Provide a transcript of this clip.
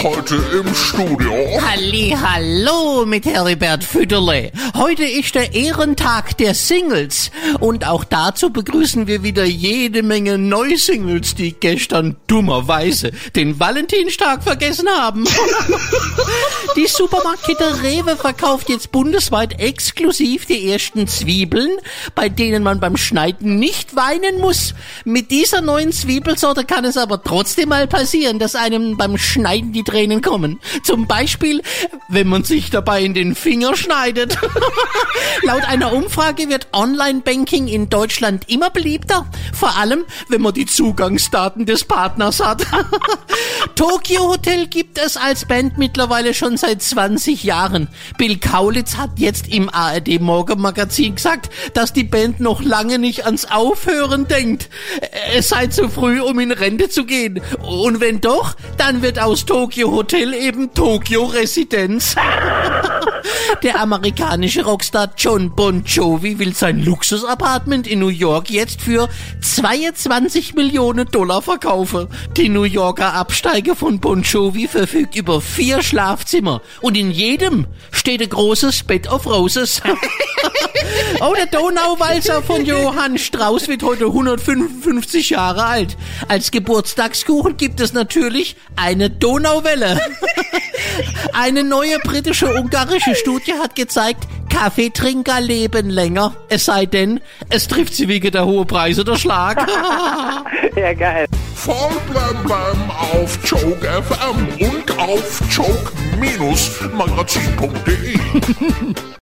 Heute im Studio. Halli, hallo mit Heribert Fütterle. Heute ist der Ehrentag der Singles und auch dazu begrüßen wir wieder jede Menge Neusingles, die gestern dummerweise den Valentinstag vergessen haben. die Supermarktkette Rewe verkauft jetzt bundesweit exklusiv die ersten Zwiebeln, bei denen man beim Schneiden nicht weinen muss. Mit dieser neuen Zwiebelsorte kann es aber trotzdem mal passieren, dass einem beim Schneiden die Tränen kommen. Zum Beispiel, wenn man sich dabei in den Finger schneidet. Laut einer Umfrage wird Online-Banking in Deutschland immer beliebter. Vor allem, wenn man die Zugangsdaten des Partners hat. Tokyo Hotel gibt es als Band mittlerweile schon seit 20 Jahren. Bill Kaulitz hat jetzt im ARD Morgenmagazin gesagt, dass die Band noch lange nicht ans Aufhören denkt. Es sei zu früh, um in Rente zu gehen. Und wenn doch, dann wird aus Tokyo Hotel eben Tokyo Residenz. Der amerikanische Rockstar John Bon Jovi will sein Luxusapartment in New York jetzt für 22 Millionen Dollar verkaufen. Die New Yorker Absteiger von Bon Jovi verfügt über vier Schlafzimmer und in jedem steht ein großes Bed of Roses. oh, der Donauwalzer von Johann Strauß wird heute 155 Jahre alt. Als Geburtstagskuchen gibt es natürlich eine Donauwelle. Eine neue britische ungarische Studie hat gezeigt, Kaffeetrinker leben länger. Es sei denn, es trifft sie wegen der hohen Preise der Schlag. Ja, geil. Voll blem blem auf Joke FM und auf joke-magazin.de.